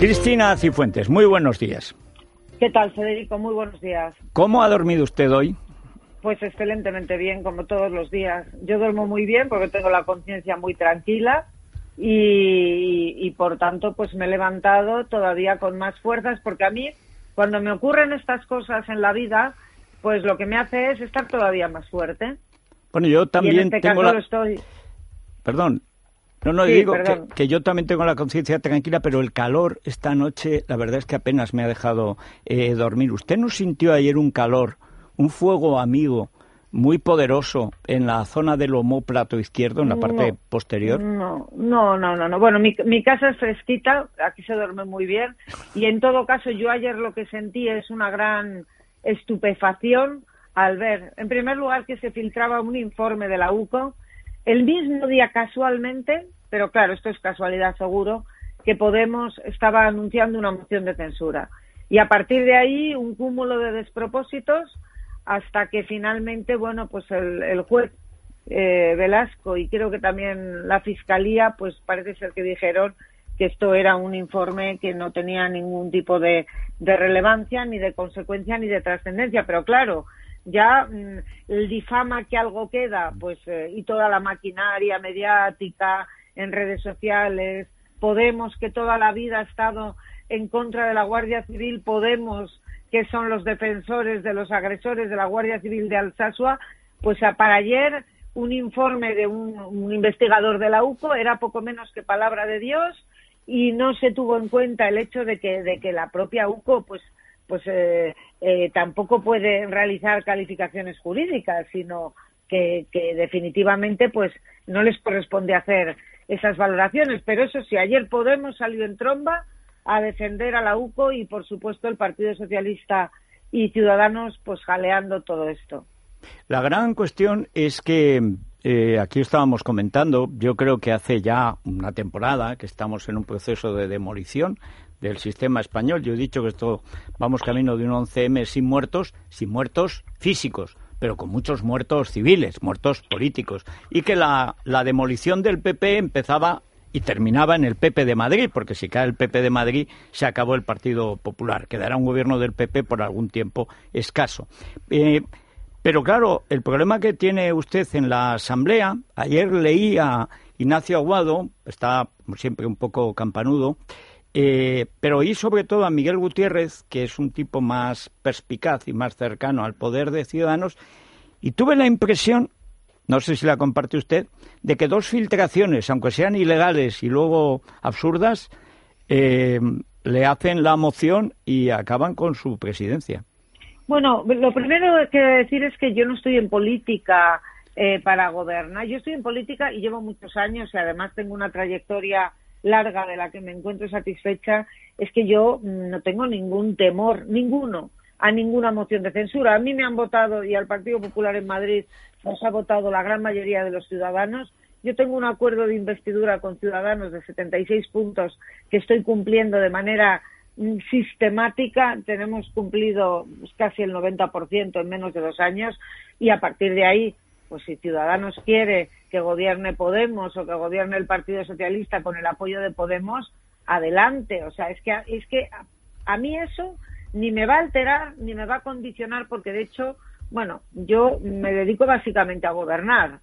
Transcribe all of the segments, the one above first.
Cristina Cifuentes, muy buenos días. ¿Qué tal, Federico? Muy buenos días. ¿Cómo ha dormido usted hoy? Pues excelentemente bien, como todos los días. Yo duermo muy bien porque tengo la conciencia muy tranquila y, y, por tanto pues me he levantado todavía con más fuerzas porque a mí cuando me ocurren estas cosas en la vida pues lo que me hace es estar todavía más fuerte. Bueno, yo también y en este tengo caso la... estoy. Perdón. No, no, Sí, digo que, yo también tengo la conciencia tranquila, pero el calor esta noche, la verdad es que apenas me ha dejado eh, dormir. ¿Usted no sintió ayer un calor, un fuego amigo muy poderoso en la zona del homóplato izquierdo, en la parte No. posterior? No, no, no, no, no. Bueno, mi, mi casa es fresquita, aquí se duerme muy bien y en todo caso yo ayer lo que sentí es una gran estupefacción al ver, en primer lugar, que se filtraba un informe de la UCO el mismo día casualmente, pero claro, esto es casualidad seguro, que Podemos estaba anunciando una moción de censura. Y a partir de ahí, un cúmulo de despropósitos hasta que finalmente, bueno, pues el, el juez eh, Velasco y creo que también la Fiscalía, pues parece ser que dijeron que esto era un informe que no tenía ningún tipo de, de relevancia, ni de consecuencia, ni de trascendencia. Pero claro, ya mm, el difama que algo queda, pues, eh, y toda la maquinaria mediática en redes sociales, Podemos, que toda la vida ha estado en contra de la Guardia Civil, Podemos, que son los defensores de los agresores de la Guardia Civil de Alsasua, pues para ayer un informe de un, un investigador de la UCO era poco menos que palabra de Dios y no se tuvo en cuenta el hecho de que, de que la propia UCO pues pues eh, eh, tampoco puede realizar calificaciones jurídicas, sino que, definitivamente pues no les corresponde hacer esas valoraciones. Pero eso sí, ayer Podemos salió en tromba a defender a la UCO y por supuesto el Partido Socialista y Ciudadanos pues jaleando todo esto. La gran cuestión es que eh, aquí estábamos comentando, yo creo que hace ya una temporada que estamos en un proceso de demolición del sistema español. Yo he dicho que esto vamos camino de un 11M sin muertos, sin muertos físicos, pero con muchos muertos civiles, muertos políticos, y que la, la demolición del PP empezaba y terminaba en el PP de Madrid, porque si cae el PP de Madrid se acabó el Partido Popular, quedará un gobierno del PP por algún tiempo escaso. Eh, pero claro, el problema que tiene usted en la Asamblea, ayer leí a Ignacio Aguado, está siempre un poco campanudo, eh, pero oí sobre todo a Miguel Gutiérrez, que es un tipo más perspicaz y más cercano al poder de Ciudadanos, y tuve la impresión, no sé si la comparte usted, de que dos filtraciones, aunque sean ilegales y luego absurdas, eh, le hacen la moción y acaban con su presidencia. Bueno, lo primero que decir es que yo no estoy en política eh, para gobernar. Yo estoy en política y llevo muchos años y además tengo una trayectoria larga de la que me encuentro satisfecha. Es que yo mm, no tengo ningún temor, ninguno, a ninguna moción de censura. A mí me han votado y al Partido Popular en Madrid nos ha votado la gran mayoría de los ciudadanos. Yo tengo un acuerdo de investidura con Ciudadanos de 76 puntos que estoy cumpliendo de manera mm, sistemática. Tenemos cumplido pues, casi el 90% en menos de dos años y a partir de ahí, pues si Ciudadanos quiere que gobierne Podemos o que gobierne el Partido Socialista con el apoyo de Podemos, adelante. O sea, es que es que a, a mí eso ni me va a alterar ni me va a condicionar porque de hecho, bueno, yo me dedico básicamente a gobernar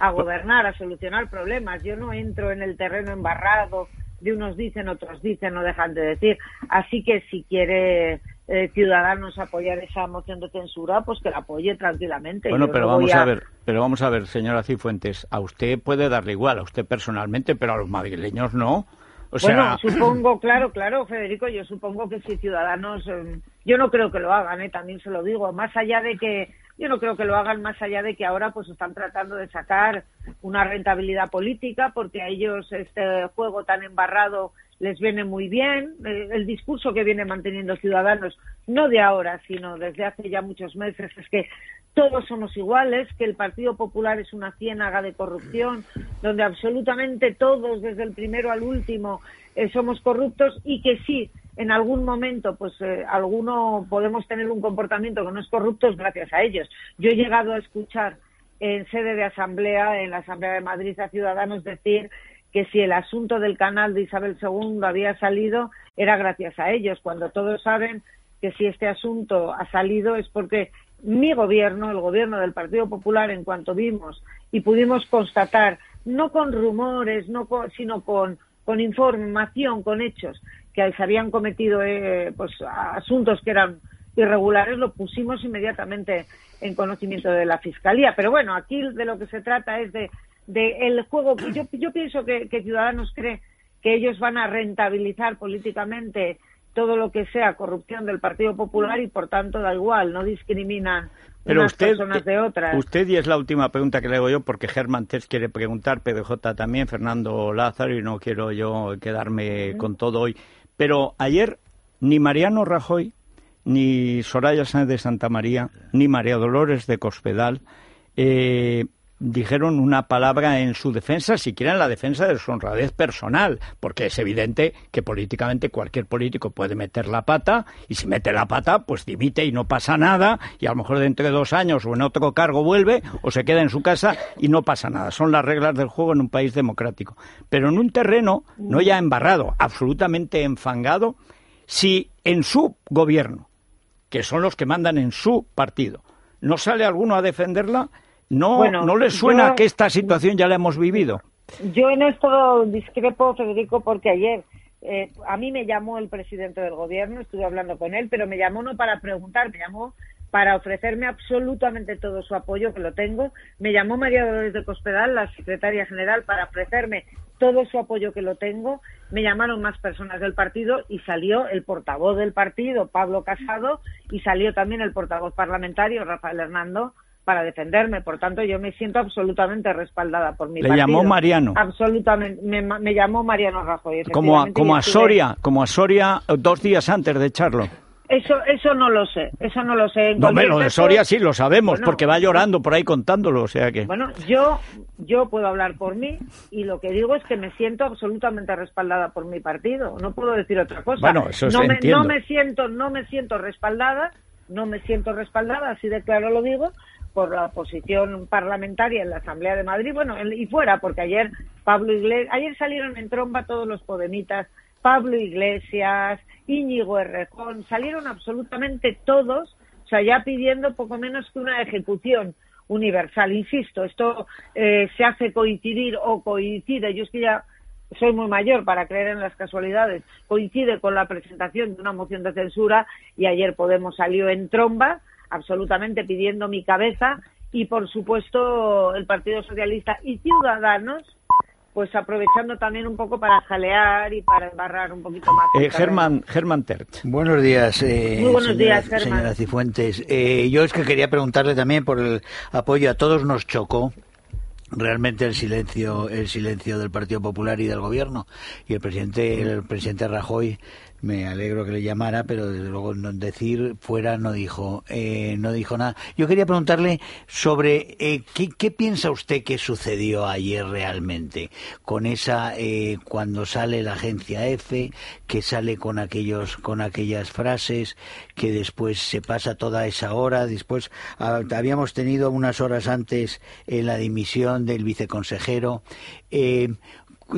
a gobernar, a solucionar problemas. Yo no entro en el terreno embarrado de unos dicen, otros dicen, no dejan de decir. Así que si quiere eh, Ciudadanos apoyar esa moción de censura, pues que la apoye tranquilamente. Bueno, Yo pero no vamos a... ver, pero vamos a ver, señora Cifuentes, a usted puede darle igual, a usted personalmente, pero a los madrileños no. O sea, Bueno, supongo, claro, claro, Federico, yo supongo que si Ciudadanos, eh, yo no creo que lo hagan, eh, también se lo digo, más allá de que, yo no creo que lo hagan más allá de que ahora pues están tratando de sacar una rentabilidad política porque a ellos este juego tan embarrado les viene muy bien. El discurso que viene manteniendo Ciudadanos, no de ahora, sino desde hace ya muchos meses, es que todos somos iguales, que el Partido Popular es una ciénaga de corrupción, donde absolutamente todos, desde el primero al último, eh, somos corruptos y que sí, en algún momento, pues eh, alguno podemos tener un comportamiento que no es corrupto es gracias a ellos. Yo he llegado a escuchar en sede de asamblea, en la Asamblea de Madrid, a ciudadanos decir que si el asunto del canal de Isabel II había salido era gracias a ellos, cuando todos saben que si este asunto ha salido es porque mi gobierno, el gobierno del Partido Popular, en cuanto vimos y pudimos constatar, no con rumores, no sino con, con información, con hechos, que se habían cometido eh, pues, asuntos que eran irregulares, lo pusimos inmediatamente en conocimiento de la Fiscalía. Pero bueno, aquí de lo que se trata es de, de el juego. Yo, yo pienso que, que Ciudadanos cree que ellos van a rentabilizar políticamente todo lo que sea corrupción del Partido Popular y por tanto da igual, no discriminan Pero unas usted, personas de otras. Usted, y es la última pregunta que le hago yo, porque Germán Tess quiere preguntar, PDJ también, Fernando Lázaro, y no quiero yo quedarme con todo hoy. Pero ayer ni Mariano Rajoy, ni Soraya Sáenz de Santa María, ni María Dolores de Cospedal eh, dijeron una palabra en su defensa, siquiera en la defensa de su honradez personal, porque es evidente que políticamente cualquier político puede meter la pata y si mete la pata, pues dimite y no pasa nada y a lo mejor dentro de dos años o en otro cargo vuelve o se queda en su casa y no pasa nada. Son las reglas del juego en un país democrático. Pero en un terreno no ya embarrado, absolutamente enfangado, si en su gobierno, que son los que mandan en su partido, no sale alguno a defenderla, ¿No, Bueno, ¿no les suena yo- que esta situación ya la hemos vivido? Yo en esto discrepo, Federico, porque ayer eh, a mí me llamó el presidente del gobierno, estuve hablando con él, pero me llamó no para preguntar, me llamó para ofrecerme absolutamente todo su apoyo, que lo tengo. Me llamó María Dolores de Cospedal, la secretaria general, para ofrecerme todo su apoyo, que lo tengo. Me llamaron más personas del partido y salió el portavoz del partido, Pablo Casado, y salió también el portavoz parlamentario, Rafael Hernando, para defenderme. Por tanto, yo me siento absolutamente respaldada por mi Le partido. llamó Mariano. Absolutamente. Me, me llamó Mariano Rajoy. Como a, como a Soria, como a Soria eh, dos días antes de echarlo. Eso, eso no lo sé. Eso no lo sé. En No, lo de Soria sí lo sabemos, Bueno, porque va llorando por ahí contándolo, o sea que... Bueno, yo, yo puedo hablar por mí y lo que digo es que me siento absolutamente respaldada por mi partido. No puedo decir otra cosa. Bueno, eso no se me, entiendo. no me siento, no me siento respaldada, no me siento respaldada, así de claro lo digo, por la oposición parlamentaria en la Asamblea de Madrid, bueno, en- y fuera, porque ayer Pablo Iglesias, ayer salieron en tromba todos los podemitas, Pablo Iglesias, Íñigo Errejón, salieron absolutamente todos, o sea, ya pidiendo poco menos que una ejecución universal. Insisto, esto eh, se hace coincidir o coincide, yo es que ya soy muy mayor para creer en las casualidades, coincide con la presentación de una moción de censura y ayer Podemos salió en tromba, absolutamente pidiendo mi cabeza y por supuesto el Partido Socialista y Ciudadanos pues aprovechando también un poco para jalear y para embarrar un poquito más. Eh. Germán, Germán Terch. Buenos días, eh, Muy buenos señora, días, Germán. señora Cifuentes. Eh, yo es que quería preguntarle también por el apoyo. A todos nos chocó realmente el silencio, el silencio del Partido Popular y del Gobierno. Y el presidente, el presidente Rajoy, me alegro que le llamara, pero desde luego no decir fuera no dijo, eh, no dijo nada. Yo quería preguntarle sobre eh, ¿qué, piensa usted que sucedió ayer realmente con esa eh, cuando sale la agencia F, que sale con aquellos con aquellas frases, que después se pasa toda esa hora, después ah, habíamos tenido unas horas antes eh, la dimisión del viceconsejero.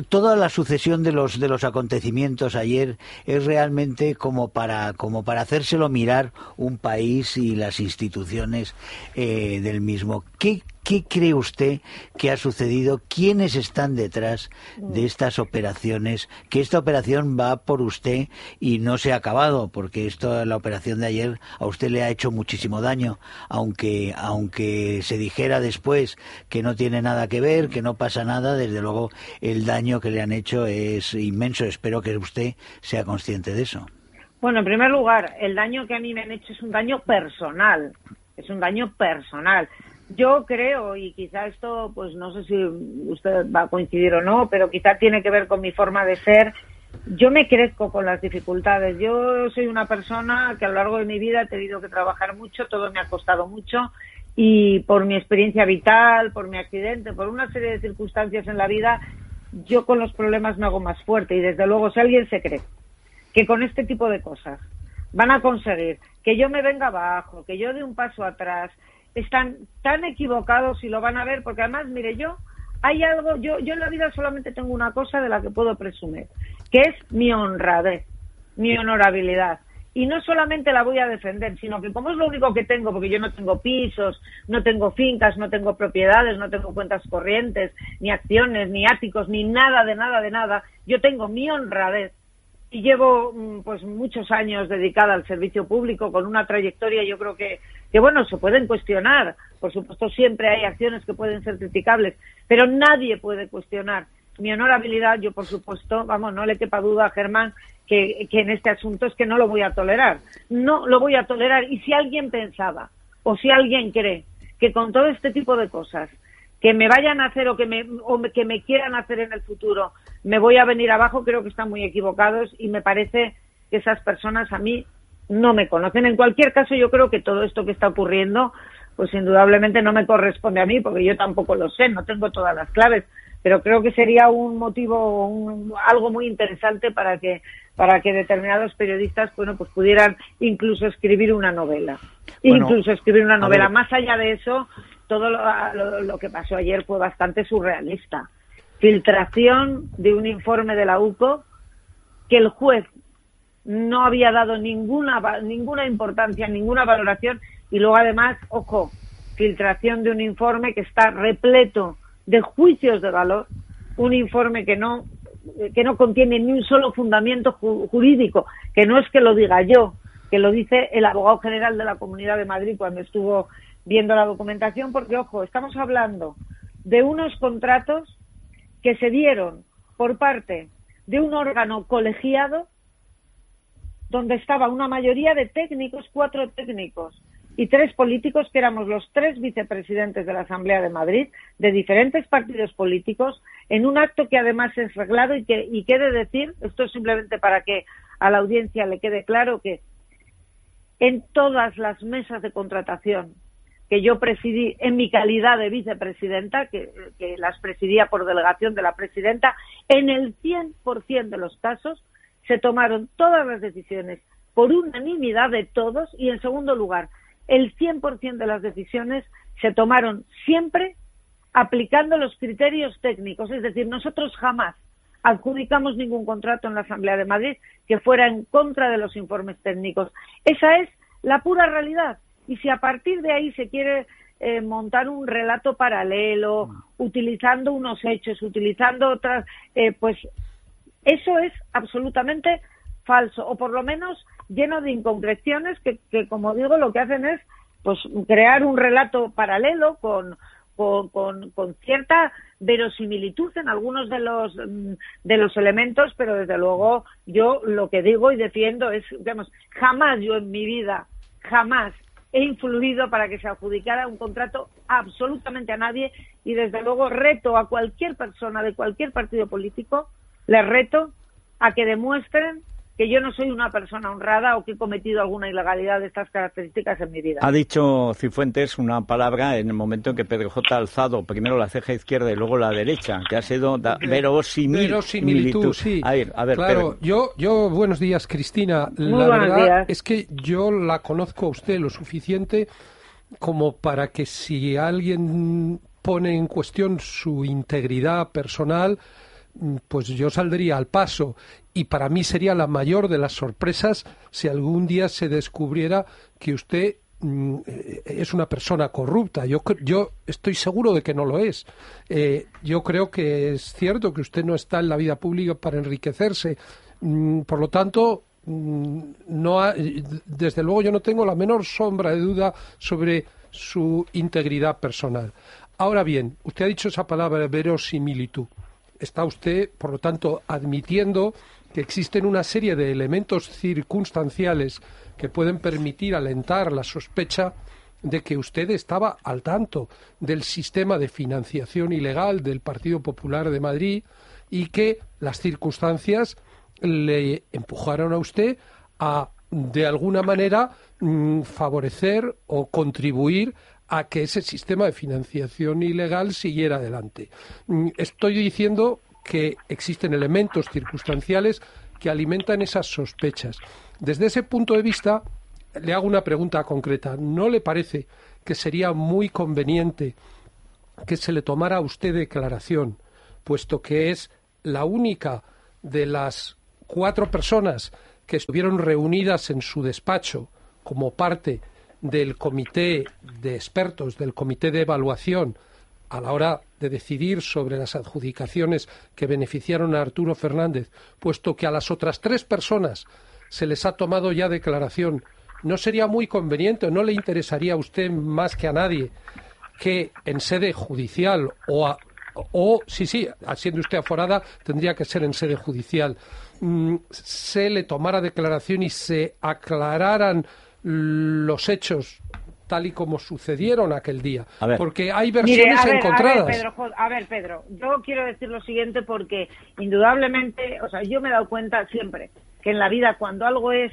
Toda la sucesión de los de los acontecimientos ayer es realmente como para como para hacérselo mirar un país y las instituciones eh, del mismo. Qué ¿Qué cree usted que ha sucedido? ¿Quiénes están detrás de estas operaciones? Que esta operación va por usted y no se ha acabado, porque esto, la operación de ayer a usted le ha hecho muchísimo daño, aunque, aunque se dijera después que no tiene nada que ver, que no pasa nada, desde luego el daño que le han hecho es inmenso. Espero que usted sea consciente de eso. Bueno, en primer lugar, el daño que a mí me han hecho es un daño personal. Es un daño personal. Yo creo, y quizá esto, pues no sé si usted va a coincidir o no, pero quizá tiene que ver con mi forma de ser. Yo me crezco con las dificultades. Yo soy una persona que a lo largo de mi vida he tenido que trabajar mucho, todo me ha costado mucho y por mi experiencia vital, por mi accidente, por una serie de circunstancias en la vida, yo con los problemas me hago más fuerte y desde luego si alguien se cree que con este tipo de cosas van a conseguir que yo me venga abajo, que yo dé un paso atrás, están tan equivocados y lo van a ver, porque además, mire, yo, hay algo, yo, yo en la vida solamente tengo una cosa de la que puedo presumir, que es mi honradez. mi honorabilidad. Y no solamente la voy a defender, sino que como es lo único que tengo, porque yo no tengo pisos, no tengo fincas, no tengo propiedades, no tengo cuentas corrientes, ni acciones, ni áticos, ni nada de nada de nada, yo tengo mi honradez y llevo mm, pues muchos años dedicada al servicio público con una trayectoria yo creo que que bueno se pueden cuestionar. Por supuesto siempre hay acciones que pueden ser criticables pero nadie puede cuestionar. Mi honorabilidad yo por supuesto vamos no le quepa duda a Germán que, que en este asunto es que no lo voy a tolerar. No lo voy a tolerar. Y si alguien pensaba o si alguien cree que con todo este tipo de cosas que me vayan a hacer o que me, o que me quieran hacer en el futuro, me voy a venir abajo, creo que están muy equivocados y me parece que esas personas a mí no me conocen. En cualquier caso, yo creo que todo esto que está ocurriendo, pues indudablemente no me corresponde a mí, porque yo tampoco lo sé, no tengo todas las claves, pero creo que sería un motivo, algo muy interesante para que para que determinados periodistas, bueno, pues pudieran incluso escribir una novela, incluso escribir una novela. Más allá de eso, todo lo, que pasó ayer fue bastante surrealista. Filtración de un informe de la UCO que el juez no había dado ninguna, ninguna importancia, ninguna valoración y luego además, ojo, filtración de un informe que está repleto de juicios de valor, un informe que no que no contiene ni un solo fundamento jurídico, que no es que lo diga yo, que lo dice el abogado general de la Comunidad de Madrid cuando estuvo viendo la documentación, porque, ojo, estamos hablando de unos contratos que se dieron por parte de un órgano colegiado donde estaba una mayoría de técnicos, cuatro técnicos y tres políticos, que éramos los tres vicepresidentes de la Asamblea de Madrid, de diferentes partidos políticos, en un acto que además es reglado y que y quede decir, esto es simplemente para que a la audiencia le quede claro que en todas las mesas de contratación que yo presidí en mi calidad de vicepresidenta, que, las presidía por delegación de la presidenta, en el 100% de los casos se tomaron todas las decisiones por unanimidad de todos y, en segundo lugar, el 100% de las decisiones se tomaron siempre aplicando los criterios técnicos. Es decir, nosotros jamás adjudicamos ningún contrato en la Asamblea de Madrid que fuera en contra de los informes técnicos. Esa es la pura realidad. Y si a partir de ahí se quiere eh, montar un relato paralelo, mm. utilizando unos hechos, utilizando otras, eh, pues eso es absolutamente falso, o por lo menos lleno de inconcreciones que, que, como digo, lo que hacen es pues crear un relato paralelo con, con, con, cierta verosimilitud en algunos de los mm, de los elementos, pero desde luego yo lo que digo y defiendo es, digamos, jamás yo en mi vida, jamás he influido para que se adjudicara un contrato absolutamente a nadie y desde luego reto a cualquier persona de cualquier partido político, le reto a que demuestren que yo no soy una persona honrada o que he cometido alguna ilegalidad de estas características en mi vida. Ha dicho Cifuentes una palabra en el momento en que Pedro J. ha alzado primero la ceja izquierda y luego la derecha, que ha sido verosimilitud. sí. A ver, a ver, claro, yo, yo, buenos días, Cristina. la verdad es que yo la conozco a usted lo suficiente como para que si alguien pone en cuestión su integridad personal, pues yo saldría al paso y para mí sería la mayor de las sorpresas si algún día se descubriera que usted mm, eh, es una persona corrupta. Yo, yo estoy seguro de que no lo es. Eh, yo creo que es cierto que usted no está en la vida pública para enriquecerse. Mm, por lo tanto, no desde luego yo no tengo la menor sombra de duda sobre su integridad personal. Ahora bien, usted ha dicho esa palabra verosimilitud está usted, por lo tanto, admitiendo que existen una serie de elementos circunstanciales que pueden permitir alentar la sospecha de que usted estaba al tanto del sistema de financiación ilegal del Partido Popular de Madrid y que las circunstancias le empujaron a usted a, de alguna manera, mm, favorecer o contribuir a que ese sistema de financiación ilegal siguiera adelante. Mm, estoy diciendo que existen elementos circunstanciales que alimentan esas sospechas. Desde ese punto de vista, le hago una pregunta concreta. ¿No le parece que sería muy conveniente que se le tomara a usted declaración, puesto que es la única de las cuatro personas que estuvieron reunidas en su despacho como parte del comité de expertos, del comité de evaluación, a la hora de decidir sobre las adjudicaciones que beneficiaron a Arturo Fernández, puesto que a las otras tres personas se les ha tomado ya declaración, ¿no sería muy conveniente o no le interesaría a usted más que a nadie que en sede judicial o, o sí, sí, siendo usted aforada, tendría que ser en sede judicial, mm, se le tomara declaración y se aclararan los hechos tal y como sucedieron aquel día. Porque hay versiones encontradas. A ver, Pedro, yo quiero decir lo siguiente porque indudablemente, o sea, yo me he dado cuenta siempre que en la vida cuando algo es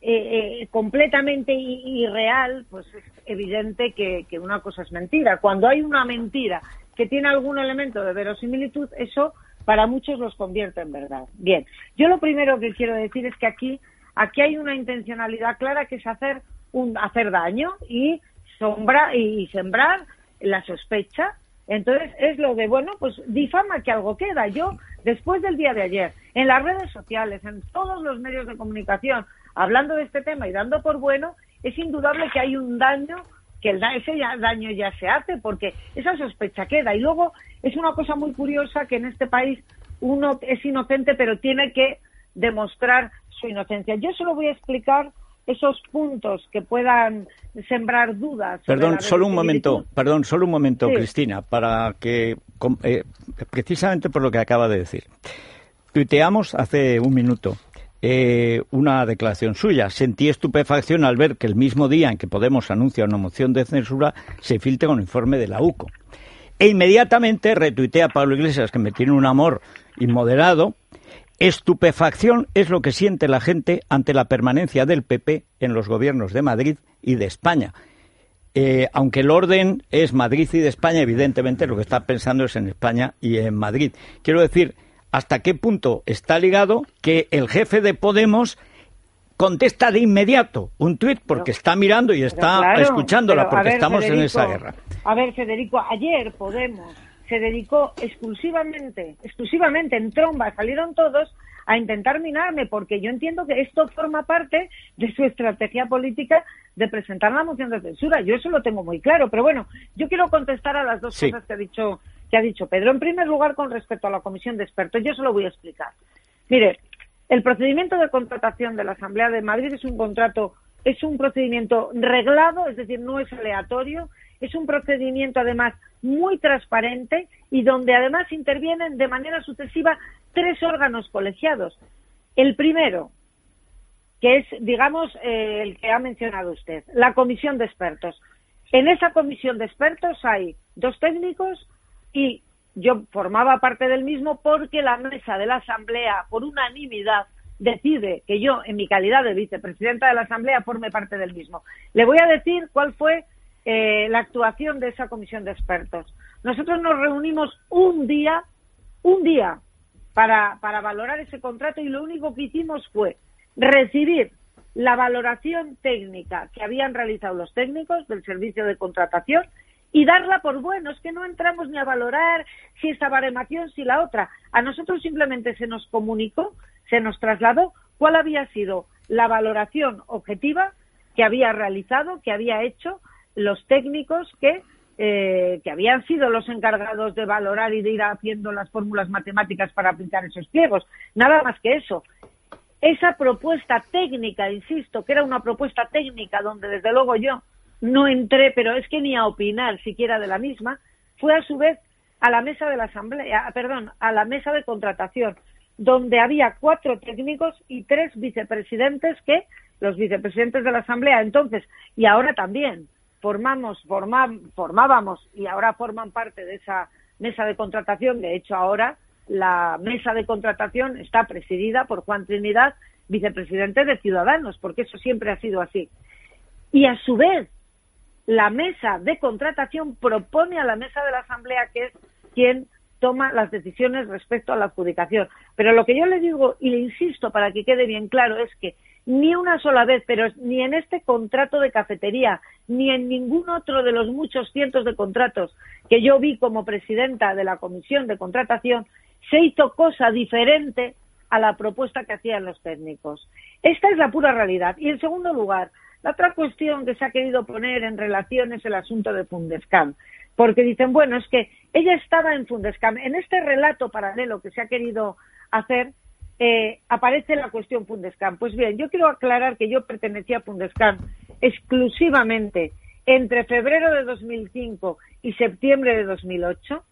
eh, eh, completamente irreal, pues es evidente que, que una cosa es mentira. Cuando hay una mentira que tiene algún elemento de verosimilitud, eso para muchos los convierte en verdad. Bien, yo lo primero que quiero decir es que aquí, aquí hay una intencionalidad clara que es hacer un, hacer daño y sombra y sembrar la sospecha. Entonces es lo de, bueno, pues difama que algo queda. Yo, después del día de ayer, en las redes sociales, en todos los medios de comunicación, hablando de este tema y dando por bueno, es indudable que hay un daño, que el, ese daño ya se hace, porque esa sospecha queda. Y luego es una cosa muy curiosa que en este país uno es inocente, pero tiene que demostrar su inocencia. Yo solo voy a explicar esos puntos que puedan sembrar dudas. Perdón, solo un momento, perdón, solo un momento, Cristina, para que eh, precisamente por lo que acaba de decir. Tuiteamos hace un minuto eh, una declaración suya. Sentí estupefacción al ver que el mismo día en que Podemos anuncia una moción de censura se filtra un informe de la UCO. E inmediatamente retuiteé a Pablo Iglesias, que me tiene un amor inmoderado, Estupefacción es lo que siente la gente ante la permanencia del PP en los gobiernos de Madrid y de España. Eh, aunque el orden es Madrid y de España, evidentemente lo que está pensando es en España y en Madrid. Quiero decir, hasta qué punto está ligado que el jefe de Podemos contesta de inmediato un tuit porque está mirando y está escuchándola porque estamos en esa guerra. A ver, Federico, ayer Podemos se dedicó exclusivamente, exclusivamente en tromba, salieron todos a intentar minarme, porque yo entiendo que esto forma parte de su estrategia política de presentar la moción de censura. Yo eso lo tengo muy claro, pero bueno, yo quiero contestar a las dos cosas que ha dicho que ha dicho Pedro. En primer lugar, con respecto a la comisión de expertos, yo se lo voy a explicar. Mire, el procedimiento de contratación de la Asamblea de Madrid es un contrato, es un procedimiento reglado, es decir, no es aleatorio, es un procedimiento además muy transparente y donde además intervienen de manera sucesiva tres órganos colegiados. El primero, que es, digamos, eh, el que ha mencionado usted, la comisión de expertos. En esa comisión de expertos hay dos técnicos y yo formaba parte del mismo porque la mesa de la Asamblea, por unanimidad, decide que yo, en mi calidad de vicepresidenta de la Asamblea, forme parte del mismo. Le voy a decir cuál fue eh, la actuación de esa comisión de expertos. Nosotros nos reunimos un día, un día, para, para valorar ese contrato y lo único que hicimos fue recibir la valoración técnica que habían realizado los técnicos del servicio de contratación y darla por bueno. Es que no entramos ni a valorar si esa baremación, si la otra. A nosotros simplemente se nos comunicó, se nos trasladó cuál había sido la valoración objetiva que había realizado, que había hecho los técnicos que, eh, que habían sido los encargados de valorar y de ir haciendo las fórmulas matemáticas para aplicar esos pliegos. Nada más que eso. Esa propuesta técnica, insisto, que era una propuesta técnica donde desde luego yo no entré, pero es que ni a opinar siquiera de la misma, fue a su vez a la mesa de la asamblea, perdón, a la mesa de contratación, donde había cuatro técnicos y tres vicepresidentes que los vicepresidentes de la asamblea entonces y ahora también formamos, formábamos y ahora forman parte de esa mesa de contratación. De hecho, ahora la mesa de contratación está presidida por Juan Trinidad, vicepresidente de Ciudadanos, porque eso siempre ha sido así. Y a su vez, la mesa de contratación propone a la mesa de la Asamblea, que es quien toma las decisiones respecto a la adjudicación. Pero lo que yo le digo y le insisto para que quede bien claro es que ni una sola vez, pero ni en este contrato de cafetería, ni en ningún otro de los muchos cientos de contratos que yo vi como presidenta de la comisión de contratación, se hizo cosa diferente a la propuesta que hacían los técnicos. Esta es la pura realidad. Y en segundo lugar, la otra cuestión que se ha querido poner en relación es el asunto de Fundescam. Porque dicen, bueno, es que ella estaba en Fundescam. En este relato paralelo que se ha querido hacer, eh, aparece la cuestión Fundescam. Pues bien, yo quiero aclarar que yo pertenecía a Fundescam exclusivamente entre febrero de 2005 y septiembre de 2008,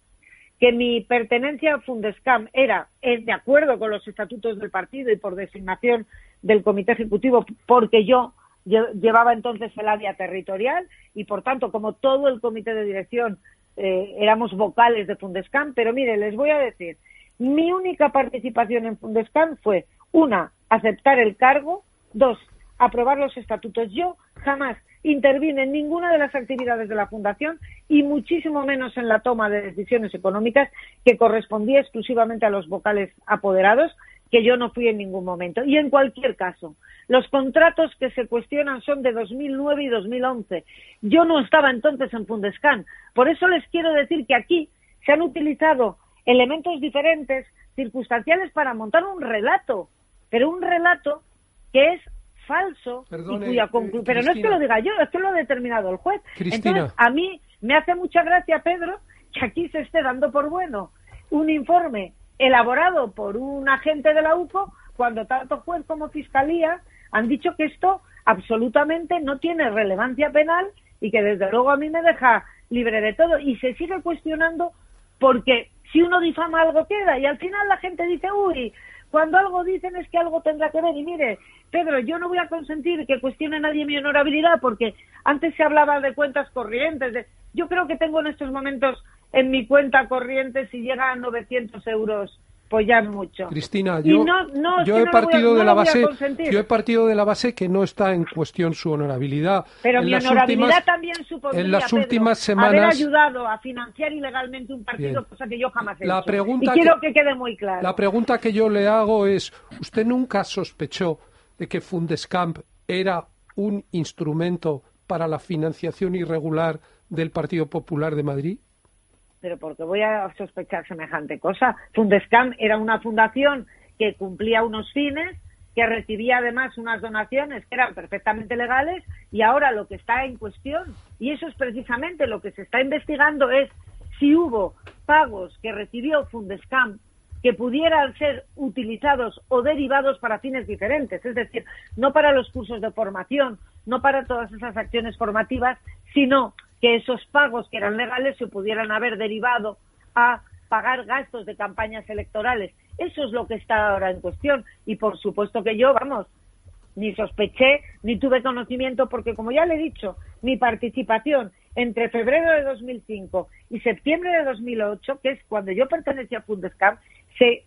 que mi pertenencia a Fundescam era de acuerdo con los estatutos del partido y por designación del comité ejecutivo, porque yo llevaba entonces el área territorial y, por tanto, como todo el comité de dirección eh, éramos vocales de Fundescam, pero mire, les voy a decir, mi única participación en Fundescan fue, una, aceptar el cargo, dos, aprobar los estatutos. Yo jamás intervine en ninguna de las actividades de la Fundación y muchísimo menos en la toma de decisiones económicas que correspondía exclusivamente a los vocales apoderados, que yo no fui en ningún momento. Y en cualquier caso, los contratos que se cuestionan son de 2009 y 2011. Yo no estaba entonces en Fundescan. Por eso les quiero decir que aquí se han utilizado elementos diferentes, circunstanciales para montar un relato, pero un relato que es falso y cuya eh, pero no es que lo diga yo, es que lo ha determinado el juez. Entonces, a mí me hace mucha gracia, Pedro, que aquí se esté dando por bueno un informe elaborado por un agente de la UCO cuando tanto juez como fiscalía han dicho que esto absolutamente no tiene relevancia penal y que desde luego a mí me deja libre de todo. Y se sigue cuestionando porque si uno difama algo queda y al final la gente dice, uy, cuando algo dicen es que algo tendrá que ver. Y mire, Pedro, yo no voy a consentir que cuestione nadie mi honorabilidad porque antes se hablaba de cuentas corrientes. De... Yo creo que tengo en estos momentos en mi cuenta corriente si llega a 900 euros mucho. Cristina, yo, yo he partido de la base, yo he partido de la base que no está en cuestión su honorabilidad. Pero mi honorabilidad también supondría, en las últimas semanas haber ayudado a financiar ilegalmente un partido, cosa que yo jamás he la hecho. Pregunta y quiero que, quede muy claro. La pregunta que yo le hago es, ¿usted nunca sospechó de que Fundescamp era un instrumento para la financiación irregular del Partido Popular de Madrid? Pero porque voy a sospechar semejante cosa. Fundescam era una fundación que cumplía unos fines, que recibía además unas donaciones que eran perfectamente legales y ahora lo que está en cuestión, y eso es precisamente lo que se está investigando, es si hubo pagos que recibió Fundescam que pudieran ser utilizados o derivados para fines diferentes, es decir, no para los cursos de formación, no para todas esas acciones formativas, sino que esos pagos que eran legales se pudieran haber derivado a pagar gastos de campañas electorales. Eso es lo que está ahora en cuestión. Y por supuesto que yo, vamos, ni sospeché ni tuve conocimiento porque, como ya le he dicho, mi participación entre febrero de 2005 y septiembre de 2008, que es cuando yo pertenecía a Fundescam, se,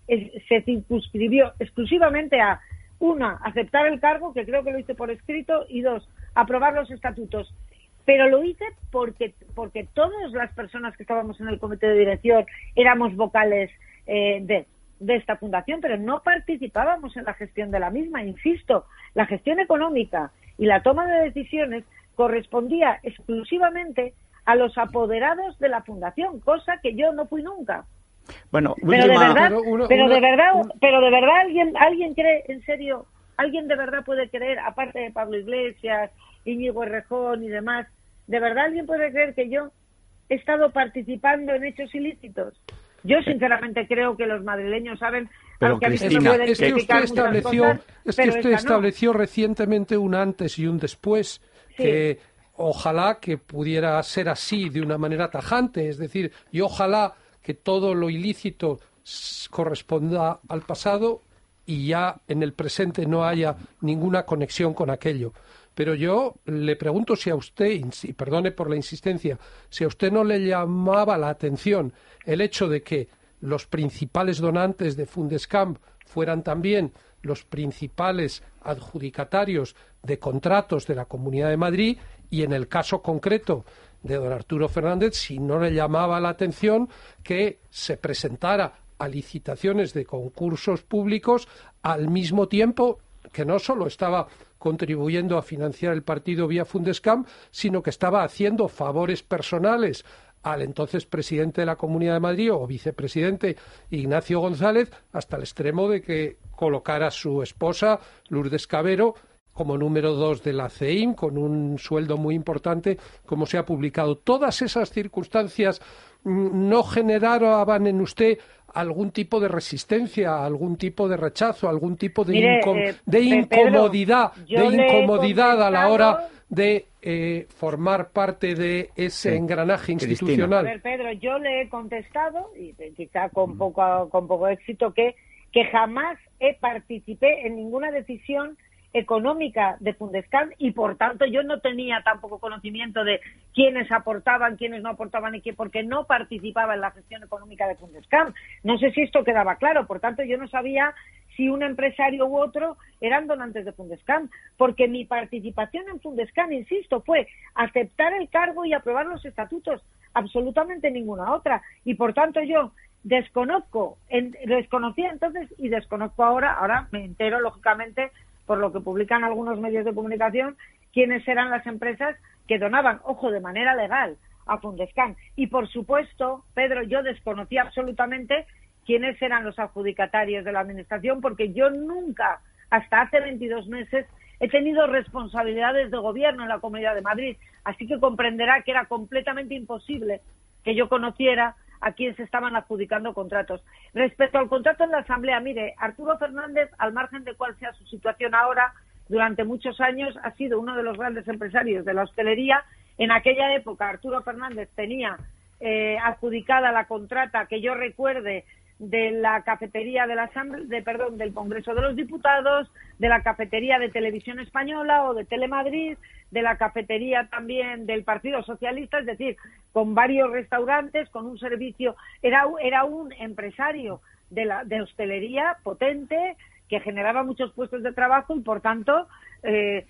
se circunscribió exclusivamente a, una, aceptar el cargo, que creo que lo hice por escrito, y dos, aprobar los estatutos pero lo hice porque, porque todas las personas que estábamos en el comité de dirección éramos vocales eh, de, de esta fundación, pero no participábamos en la gestión de la misma. Insisto, la gestión económica y la toma de decisiones correspondía exclusivamente a los apoderados de la fundación, cosa que yo no fui nunca. Bueno, pero de verdad, pero de verdad, pero de verdad alguien alguien cree en serio, alguien de verdad puede creer aparte de Pablo Iglesias, Íñigo Errejón y demás, ¿De verdad alguien puede creer que yo he estado participando en hechos ilícitos? Yo sinceramente creo que los madrileños saben pero que es, que, es que usted estableció, es que usted estableció recientemente un antes y un después que ojalá que pudiera ser así de una manera tajante, es decir, y ojalá que todo lo ilícito corresponda al pasado y ya en el presente no haya ninguna conexión con aquello. Pero yo le pregunto si a usted, y perdone por la insistencia, si a usted no le llamaba la atención el hecho de que los principales donantes de Fundescamp fueran también los principales adjudicatarios de contratos de la Comunidad de Madrid y en el caso concreto de don Arturo Fernández, si no le llamaba la atención que se presentara a licitaciones de concursos públicos al mismo tiempo que no solo estaba contribuyendo a financiar el partido vía Fundescam, sino que estaba haciendo favores personales al entonces presidente de la Comunidad de Madrid o vicepresidente Ignacio González hasta el extremo de que colocara a su esposa Lourdes Cabero como número dos de la CEIM, con un sueldo muy importante, como se ha publicado. Todas esas circunstancias mm, no generaban en usted algún tipo de resistencia, algún tipo de rechazo, algún tipo de, eh, de incomodidad, de incomodidad a la hora de eh, formar parte de ese engranaje institucional. A ver, Pedro, yo le he contestado, y quizá con poco, con poco éxito, que, que jamás he participé en ninguna decisión económica de Fundescan y por tanto yo no tenía tampoco conocimiento de quiénes aportaban, quiénes no aportaban y qué, porque no participaba en la gestión económica de Fundescan. No sé si esto quedaba claro, por tanto yo no sabía si un empresario u otro eran donantes de Fundescan, porque mi participación en Fundescan, insisto, fue aceptar el cargo y aprobar los estatutos, absolutamente ninguna otra. Y por tanto yo desconozco, desconocía entonces y desconozco ahora, ahora me entero lógicamente por lo que publican algunos medios de comunicación, quiénes eran las empresas que donaban, ojo, de manera legal a Fundescan. Y por supuesto, Pedro, yo desconocía absolutamente quiénes eran los adjudicatarios de la Administración, porque yo nunca, hasta hace 22 meses, he tenido responsabilidades de gobierno en la Comunidad de Madrid. Así que comprenderá que era completamente imposible que yo conociera a quién se estaban adjudicando contratos. Respecto al contrato en la Asamblea, mire, Arturo Fernández, al margen de cuál sea su situación ahora, durante muchos años ha sido uno de los grandes empresarios de la hostelería. En aquella época, Arturo Fernández tenía eh, adjudicada la contrata, que yo recuerde, de la cafetería de la de, perdón, del Congreso de los Diputados, de la cafetería de Televisión Española o de Telemadrid, de la cafetería también del Partido Socialista, es decir, con varios restaurantes, con un servicio, era, era un empresario de, la, de hostelería potente que generaba muchos puestos de trabajo y, por tanto, eh,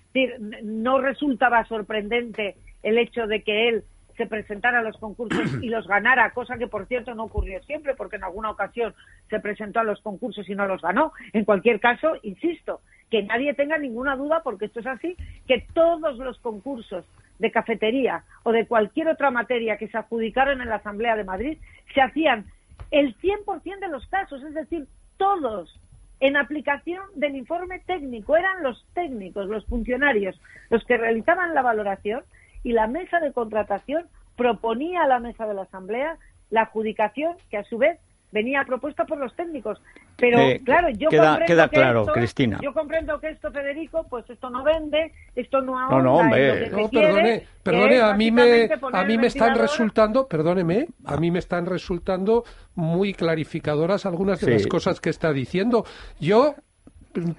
no resultaba sorprendente el hecho de que él se presentara a los concursos y los ganara, cosa que por cierto no ocurrió siempre, porque en alguna ocasión se presentó a los concursos y no los ganó. En cualquier caso, insisto, que nadie tenga ninguna duda, porque esto es así, que todos los concursos de cafetería o de cualquier otra materia que se adjudicaron en la Asamblea de Madrid se hacían el 100% de los casos, es decir, todos en aplicación del informe técnico. Eran los técnicos, los funcionarios, los que realizaban la valoración y la mesa de contratación proponía a la mesa de la Asamblea la adjudicación que a su vez venía propuesta por los técnicos. Pero claro, yo queda, comprendo que claro, Cristina. Yo comprendo que esto, Federico, pues esto no vende, esto no ahonda no, no, hombre. no, perdone, perdone, a mí me a mí me están resultando, perdóneme, a mí me están resultando muy clarificadoras algunas de las cosas que está diciendo. Yo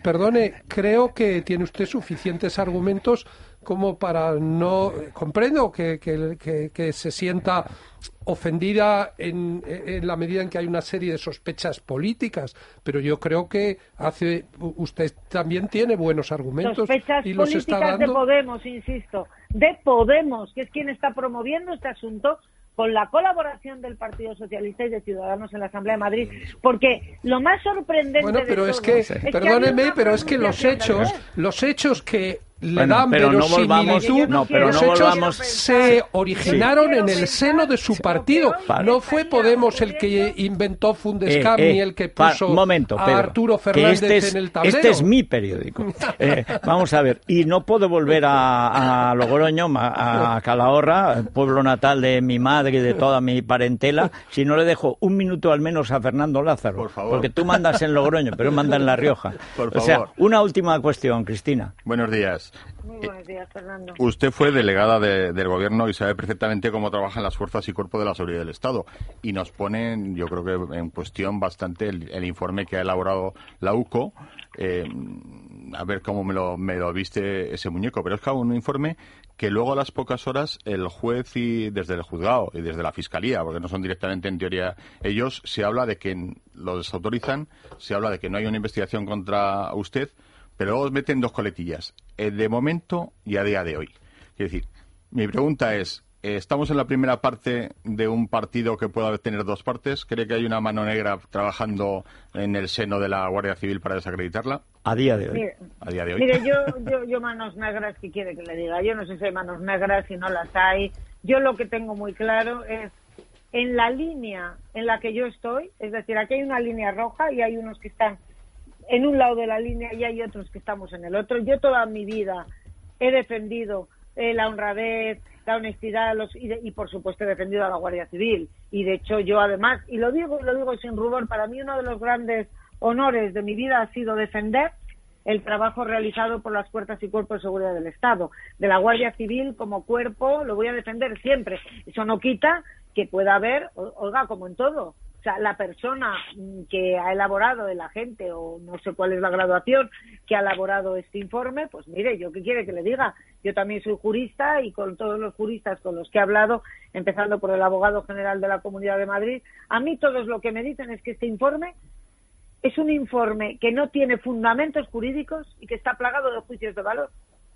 perdone, creo que tiene usted suficientes argumentos como para no comprendo que, que, se sienta ofendida en, en, la medida en que hay una serie de sospechas políticas, pero yo creo que hace usted también tiene buenos argumentos sospechas y los políticas está dando. de Podemos, insisto, de Podemos, que es quien está promoviendo este asunto con la colaboración del Partido Socialista y de Ciudadanos en la Asamblea de Madrid, porque lo más sorprendente bueno, pero de es que, perdóneme, pero es que los hechos, los hechos que le dan pero verosimilitud, no, pero los no hechos se originaron en el seno de su partido. No fue Podemos el que inventó Fundescam eh, ni el que puso momento, a Arturo Fernández este es, en el tablero. Este es mi periódico. Eh, vamos a ver, y no puedo volver a, a Logroño, a Calahorra, pueblo natal de mi madre y de toda mi parentela, si no le dejo un minuto al menos a Fernando Lázaro. Por favor. Porque tú mandas en Logroño, pero él manda en La Rioja. Por O sea, favor. una última cuestión, Cristina. Buenos días. Muy buenos días, Fernando. Usted fue delegada de- del gobierno y sabe perfectamente cómo trabajan las fuerzas y cuerpos de la seguridad del Estado. Y nos ponen, yo creo que en cuestión bastante el, el informe que ha elaborado la UCO. eh, a ver cómo me lo, me lo viste ese muñeco. Pero es que un informe que luego a las pocas horas el juez y desde el juzgado y desde la fiscalía, porque no son directamente en teoría ellos, se habla de que lo desautorizan, se habla de que no hay una investigación contra usted, pero luego meten dos coletillas, eh, de momento y a día de hoy. Es decir, mi pregunta es, eh, ¿estamos en la primera parte de un partido que pueda tener dos partes? ¿Cree que hay una mano negra trabajando en el seno de la Guardia Civil para desacreditarla? A día de hoy. Mire, A día de hoy. Mire, yo, yo, yo manos negras, ¿qué quiere que le diga? Yo no sé si hay manos negras, si no las hay. Yo lo que tengo muy claro es en la línea en la que yo estoy, es decir, aquí hay una línea roja y hay unos que están en un lado de la línea y hay otros que estamos en el otro. Yo toda mi vida he defendido eh, la honradez, la honestidad los, y, por supuesto he defendido a la Guardia Civil. Y de hecho yo además, y lo digo y lo digo sin rubor, para mí uno de los grandes honores de mi vida ha sido defender el trabajo realizado por las fuerzas y cuerpos de seguridad del Estado. De la Guardia Civil como cuerpo lo voy a defender siempre. Eso no quita que pueda haber, oiga, como en todo, o sea, la persona que ha elaborado, el agente, o no sé cuál es la graduación, que ha elaborado este informe, pues mire, yo qué quiere que le diga. Yo también soy jurista y con todos los juristas con los que he hablado, empezando por el abogado general de la Comunidad de Madrid, a mí todos lo que me dicen es que este informe es un informe que no tiene fundamentos jurídicos y que está plagado de juicios de valor.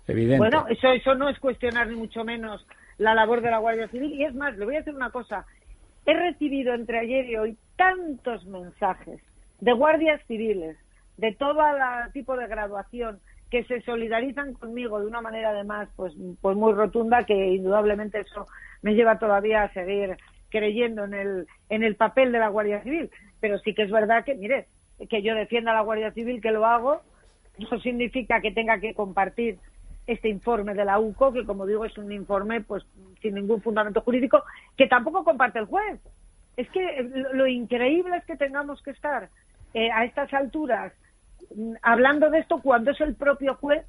Evidente. Bueno, eso, eso no es cuestionar ni mucho menos la labor de la Guardia Civil. Y es más, le voy a decir una cosa. He recibido entre ayer y hoy tantos mensajes de guardias civiles, de todo tipo de graduación, que se solidarizan conmigo de una manera además pues, pues muy rotunda, que indudablemente eso me lleva todavía a seguir creyendo en el, en el papel de la Guardia Civil. Pero sí que es verdad que, mire, que yo defienda a la Guardia Civil, que lo hago, no significa que tenga que compartir este informe de la UCO, que como digo es un informe pues sin ningún fundamento jurídico, que tampoco comparte el juez. Es que lo, increíble es que tengamos que estar eh, a estas alturas mm, hablando de esto cuando es el propio juez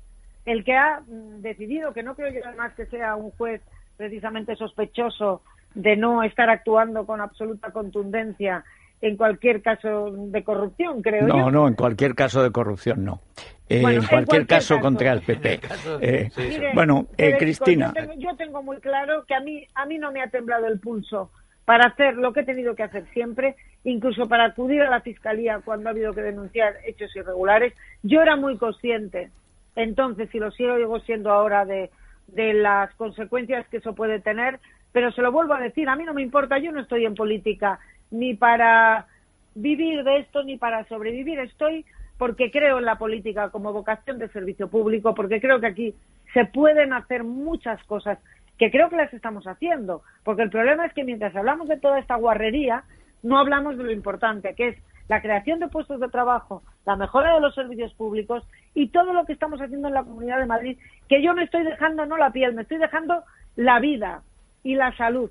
el que ha mm, decidido, que no creo yo además que sea un juez precisamente sospechoso de no estar actuando con absoluta contundencia en cualquier caso de corrupción, creo no, yo. No, no, en cualquier caso de corrupción no. Eh, en, cualquier caso, contra el PP. Eh, bueno, eh, Cristina. Yo tengo, muy claro que a mí, a mí no me ha temblado el pulso para hacer lo que he tenido que hacer siempre, incluso para acudir a la Fiscalía cuando ha habido que denunciar hechos irregulares. Yo era muy consciente, entonces, y lo sigo siendo ahora, de, de las consecuencias que eso puede tener, pero se lo vuelvo a decir, a mí no me importa, yo no estoy en política ni para vivir de esto ni para sobrevivir, estoy porque creo en la política como vocación de servicio público, porque creo que aquí se pueden hacer muchas cosas que creo que las estamos haciendo, porque el problema es que mientras hablamos de toda esta guarrería, no hablamos de lo importante, que es la creación de puestos de trabajo, la mejora de los servicios públicos y todo lo que estamos haciendo en la Comunidad de Madrid, que yo me estoy dejando no la piel, me estoy dejando la vida y la salud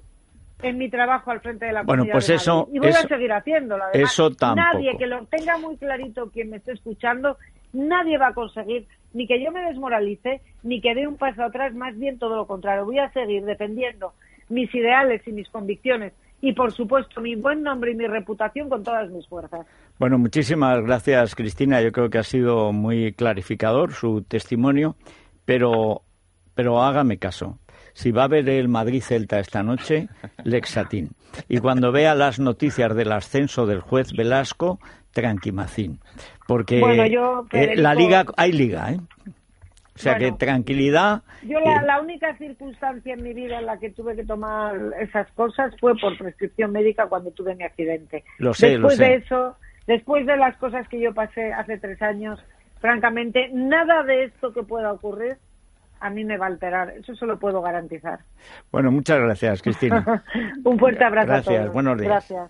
en mi trabajo al frente de la bueno, pues eso, y voy a seguir haciéndolo. eso tampoco. Nadie que lo tenga muy clarito quien me esté escuchando, nadie va a conseguir ni que yo me desmoralice, ni que dé un paso atrás, más bien todo lo contrario. Voy a seguir defendiendo mis ideales y mis convicciones y, por supuesto, mi buen nombre y mi reputación con todas mis fuerzas. Bueno, muchísimas gracias, Cristina. Yo creo que ha sido muy clarificador su testimonio, pero, pero hágame caso si va a ver el Madrid Celta esta noche, Lexatín. Y cuando vea las noticias del ascenso del juez Velasco, Tranquimacín. Porque eh, la liga, hay liga, ¿eh? O sea que tranquilidad. Yo la, la, única circunstancia en mi vida en la que tuve que tomar esas cosas fue por prescripción médica cuando tuve mi accidente. Lo sé, después lo sé. de eso, después de las cosas que yo pasé hace tres años, francamente, nada de esto que pueda ocurrir a mí me va a alterar. Eso se lo puedo garantizar. Bueno, muchas gracias, Cristina. Un fuerte abrazo gracias, a todos. buenos días. Gracias.